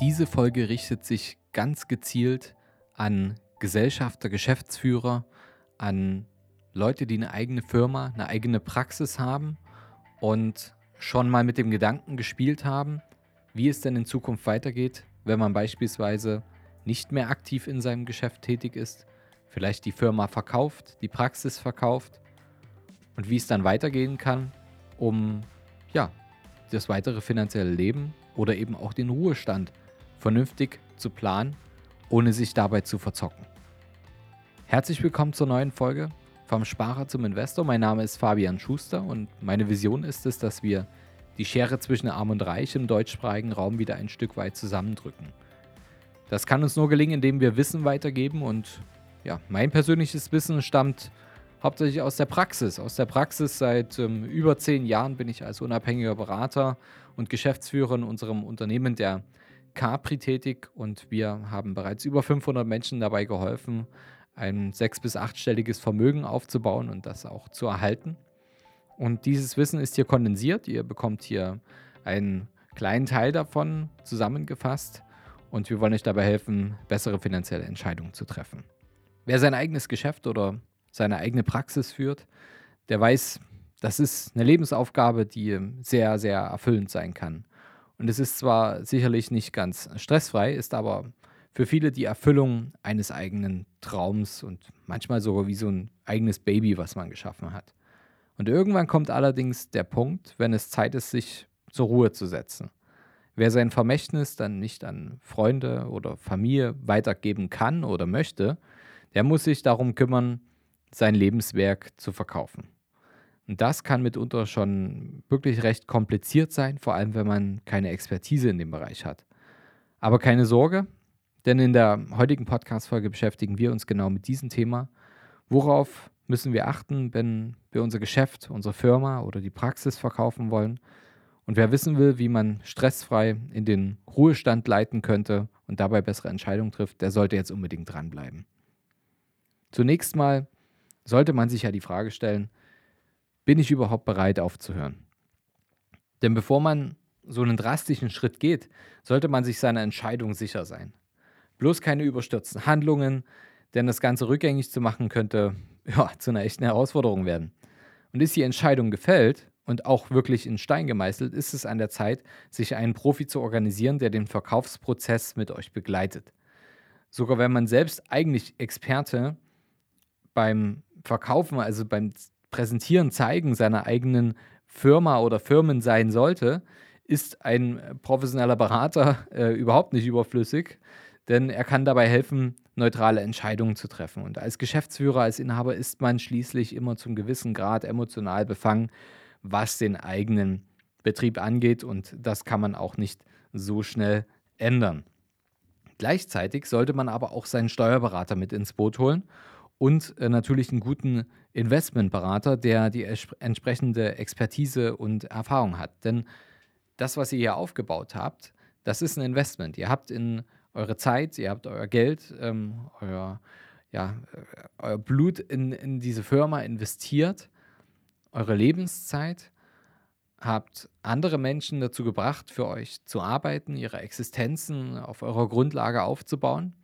Diese Folge richtet sich ganz gezielt an Gesellschafter, Geschäftsführer, an Leute, die eine eigene Firma, eine eigene Praxis haben und schon mal mit dem Gedanken gespielt haben, wie es denn in Zukunft weitergeht, wenn man beispielsweise nicht mehr aktiv in seinem Geschäft tätig ist, vielleicht die Firma verkauft, die Praxis verkauft und wie es dann weitergehen kann, um ja, das weitere finanzielle Leben oder eben auch den Ruhestand vernünftig zu planen, ohne sich dabei zu verzocken. Herzlich willkommen zur neuen Folge vom Sparer zum Investor. Mein Name ist Fabian Schuster und meine Vision ist es, dass wir die Schere zwischen Arm und Reich im deutschsprachigen Raum wieder ein Stück weit zusammendrücken. Das kann uns nur gelingen, indem wir Wissen weitergeben und ja, mein persönliches Wissen stammt hauptsächlich aus der Praxis. Aus der Praxis seit ähm, über zehn Jahren bin ich als unabhängiger Berater und Geschäftsführer in unserem Unternehmen der Capri tätig und wir haben bereits über 500 Menschen dabei geholfen, ein sechs- bis achtstelliges Vermögen aufzubauen und das auch zu erhalten. Und dieses Wissen ist hier kondensiert. Ihr bekommt hier einen kleinen Teil davon zusammengefasst und wir wollen euch dabei helfen, bessere finanzielle Entscheidungen zu treffen. Wer sein eigenes Geschäft oder seine eigene Praxis führt, der weiß, das ist eine Lebensaufgabe, die sehr, sehr erfüllend sein kann. Und es ist zwar sicherlich nicht ganz stressfrei, ist aber für viele die Erfüllung eines eigenen Traums und manchmal sogar wie so ein eigenes Baby, was man geschaffen hat. Und irgendwann kommt allerdings der Punkt, wenn es Zeit ist, sich zur Ruhe zu setzen. Wer sein Vermächtnis dann nicht an Freunde oder Familie weitergeben kann oder möchte, der muss sich darum kümmern, sein Lebenswerk zu verkaufen. Und das kann mitunter schon wirklich recht kompliziert sein, vor allem wenn man keine Expertise in dem Bereich hat. Aber keine Sorge, denn in der heutigen Podcast-Folge beschäftigen wir uns genau mit diesem Thema. Worauf müssen wir achten, wenn wir unser Geschäft, unsere Firma oder die Praxis verkaufen wollen? Und wer wissen will, wie man stressfrei in den Ruhestand leiten könnte und dabei bessere Entscheidungen trifft, der sollte jetzt unbedingt dranbleiben. Zunächst mal sollte man sich ja die Frage stellen, bin ich überhaupt bereit aufzuhören? Denn bevor man so einen drastischen Schritt geht, sollte man sich seiner Entscheidung sicher sein. Bloß keine überstürzten Handlungen, denn das Ganze rückgängig zu machen könnte ja, zu einer echten Herausforderung werden. Und ist die Entscheidung gefällt und auch wirklich in Stein gemeißelt, ist es an der Zeit, sich einen Profi zu organisieren, der den Verkaufsprozess mit euch begleitet. Sogar wenn man selbst eigentlich Experte beim Verkaufen, also beim Präsentieren, Zeigen seiner eigenen Firma oder Firmen sein sollte, ist ein professioneller Berater äh, überhaupt nicht überflüssig, denn er kann dabei helfen, neutrale Entscheidungen zu treffen. Und als Geschäftsführer, als Inhaber ist man schließlich immer zum gewissen Grad emotional befangen, was den eigenen Betrieb angeht und das kann man auch nicht so schnell ändern. Gleichzeitig sollte man aber auch seinen Steuerberater mit ins Boot holen und äh, natürlich einen guten Investmentberater, der die entsprechende Expertise und Erfahrung hat. Denn das, was ihr hier aufgebaut habt, das ist ein Investment. Ihr habt in eure Zeit, ihr habt euer Geld, ähm, euer, ja, äh, euer Blut in, in diese Firma investiert, eure Lebenszeit, habt andere Menschen dazu gebracht, für euch zu arbeiten, ihre Existenzen auf eurer Grundlage aufzubauen.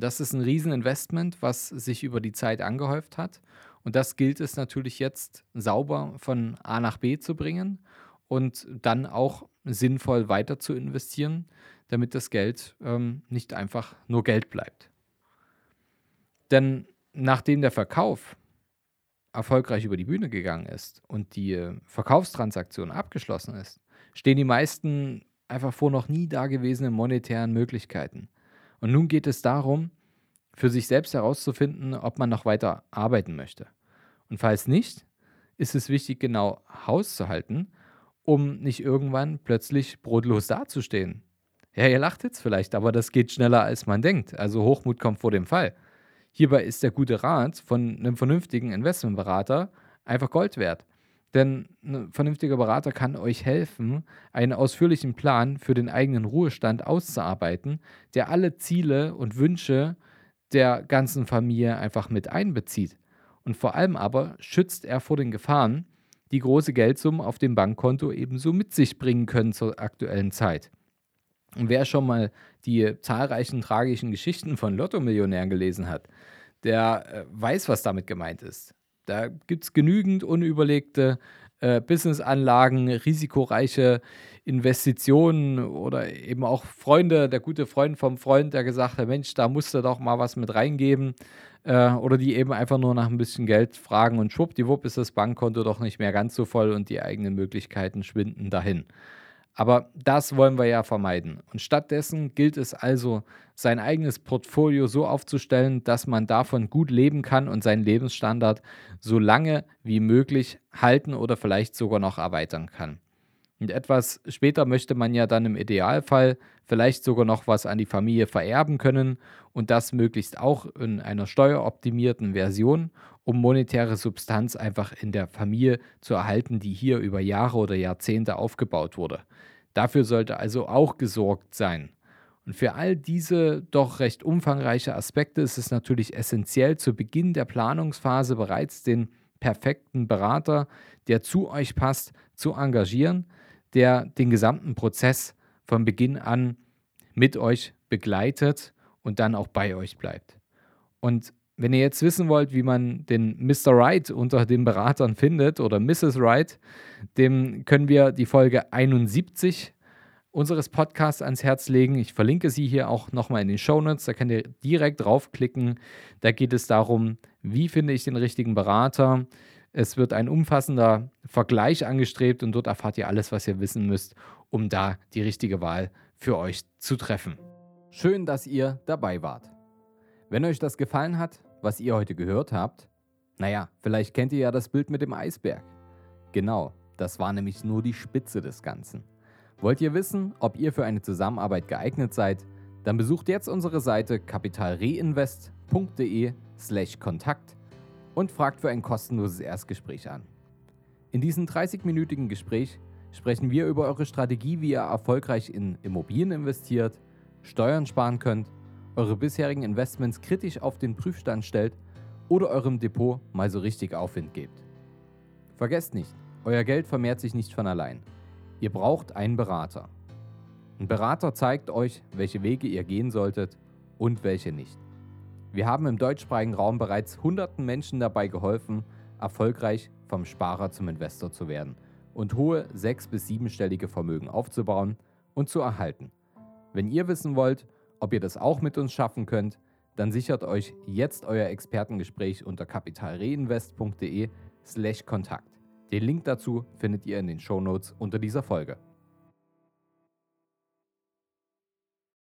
Das ist ein Rieseninvestment, was sich über die Zeit angehäuft hat. Und das gilt es natürlich jetzt sauber von A nach B zu bringen und dann auch sinnvoll weiter zu investieren, damit das Geld ähm, nicht einfach nur Geld bleibt. Denn nachdem der Verkauf erfolgreich über die Bühne gegangen ist und die Verkaufstransaktion abgeschlossen ist, stehen die meisten einfach vor noch nie dagewesenen monetären Möglichkeiten. Und nun geht es darum, für sich selbst herauszufinden, ob man noch weiter arbeiten möchte. Und falls nicht, ist es wichtig, genau Haus zu halten, um nicht irgendwann plötzlich brotlos dazustehen. Ja, ihr lacht jetzt vielleicht, aber das geht schneller, als man denkt. Also Hochmut kommt vor dem Fall. Hierbei ist der gute Rat von einem vernünftigen Investmentberater einfach Gold wert. Denn ein vernünftiger Berater kann euch helfen, einen ausführlichen Plan für den eigenen Ruhestand auszuarbeiten, der alle Ziele und Wünsche der ganzen Familie einfach mit einbezieht. Und vor allem aber schützt er vor den Gefahren, die große Geldsummen auf dem Bankkonto ebenso mit sich bringen können zur aktuellen Zeit. Und wer schon mal die zahlreichen tragischen Geschichten von Lotto-Millionären gelesen hat, der äh, weiß, was damit gemeint ist. Da gibt es genügend unüberlegte äh, Businessanlagen, risikoreiche Investitionen oder eben auch Freunde, der gute Freund vom Freund, der gesagt hat, Mensch, da musst du doch mal was mit reingeben. Äh, oder die eben einfach nur nach ein bisschen Geld fragen und schwuppdiwupp ist das Bankkonto doch nicht mehr ganz so voll und die eigenen Möglichkeiten schwinden dahin. Aber das wollen wir ja vermeiden. Und stattdessen gilt es also, sein eigenes Portfolio so aufzustellen, dass man davon gut leben kann und seinen Lebensstandard so lange wie möglich halten oder vielleicht sogar noch erweitern kann. Und etwas später möchte man ja dann im Idealfall vielleicht sogar noch was an die Familie vererben können und das möglichst auch in einer steueroptimierten Version, um monetäre Substanz einfach in der Familie zu erhalten, die hier über Jahre oder Jahrzehnte aufgebaut wurde. Dafür sollte also auch gesorgt sein. Und für all diese doch recht umfangreiche Aspekte ist es natürlich essentiell, zu Beginn der Planungsphase bereits den perfekten Berater, der zu euch passt, zu engagieren, der den gesamten Prozess von Beginn an mit euch begleitet und dann auch bei euch bleibt. Und wenn ihr jetzt wissen wollt, wie man den Mr. Wright unter den Beratern findet oder Mrs. Wright, dem können wir die Folge 71 unseres Podcasts ans Herz legen. Ich verlinke sie hier auch nochmal in den Shownotes. Da könnt ihr direkt draufklicken. Da geht es darum, wie finde ich den richtigen Berater. Es wird ein umfassender Vergleich angestrebt und dort erfahrt ihr alles, was ihr wissen müsst, um da die richtige Wahl für euch zu treffen. Schön, dass ihr dabei wart. Wenn euch das gefallen hat, was ihr heute gehört habt, naja, vielleicht kennt ihr ja das Bild mit dem Eisberg. Genau, das war nämlich nur die Spitze des Ganzen. Wollt ihr wissen, ob ihr für eine Zusammenarbeit geeignet seid? Dann besucht jetzt unsere Seite kapitalreinvest.de/slash Kontakt und fragt für ein kostenloses Erstgespräch an. In diesem 30-minütigen Gespräch sprechen wir über eure Strategie, wie ihr erfolgreich in Immobilien investiert, Steuern sparen könnt, eure bisherigen Investments kritisch auf den Prüfstand stellt oder eurem Depot mal so richtig Aufwind gebt. Vergesst nicht, euer Geld vermehrt sich nicht von allein. Ihr braucht einen Berater. Ein Berater zeigt euch, welche Wege ihr gehen solltet und welche nicht. Wir haben im deutschsprachigen Raum bereits hunderten Menschen dabei geholfen, erfolgreich vom Sparer zum Investor zu werden und hohe sechs- bis siebenstellige Vermögen aufzubauen und zu erhalten. Wenn ihr wissen wollt, ob ihr das auch mit uns schaffen könnt, dann sichert euch jetzt euer Expertengespräch unter kapitalreinvest.de/kontakt. Den Link dazu findet ihr in den Shownotes unter dieser Folge.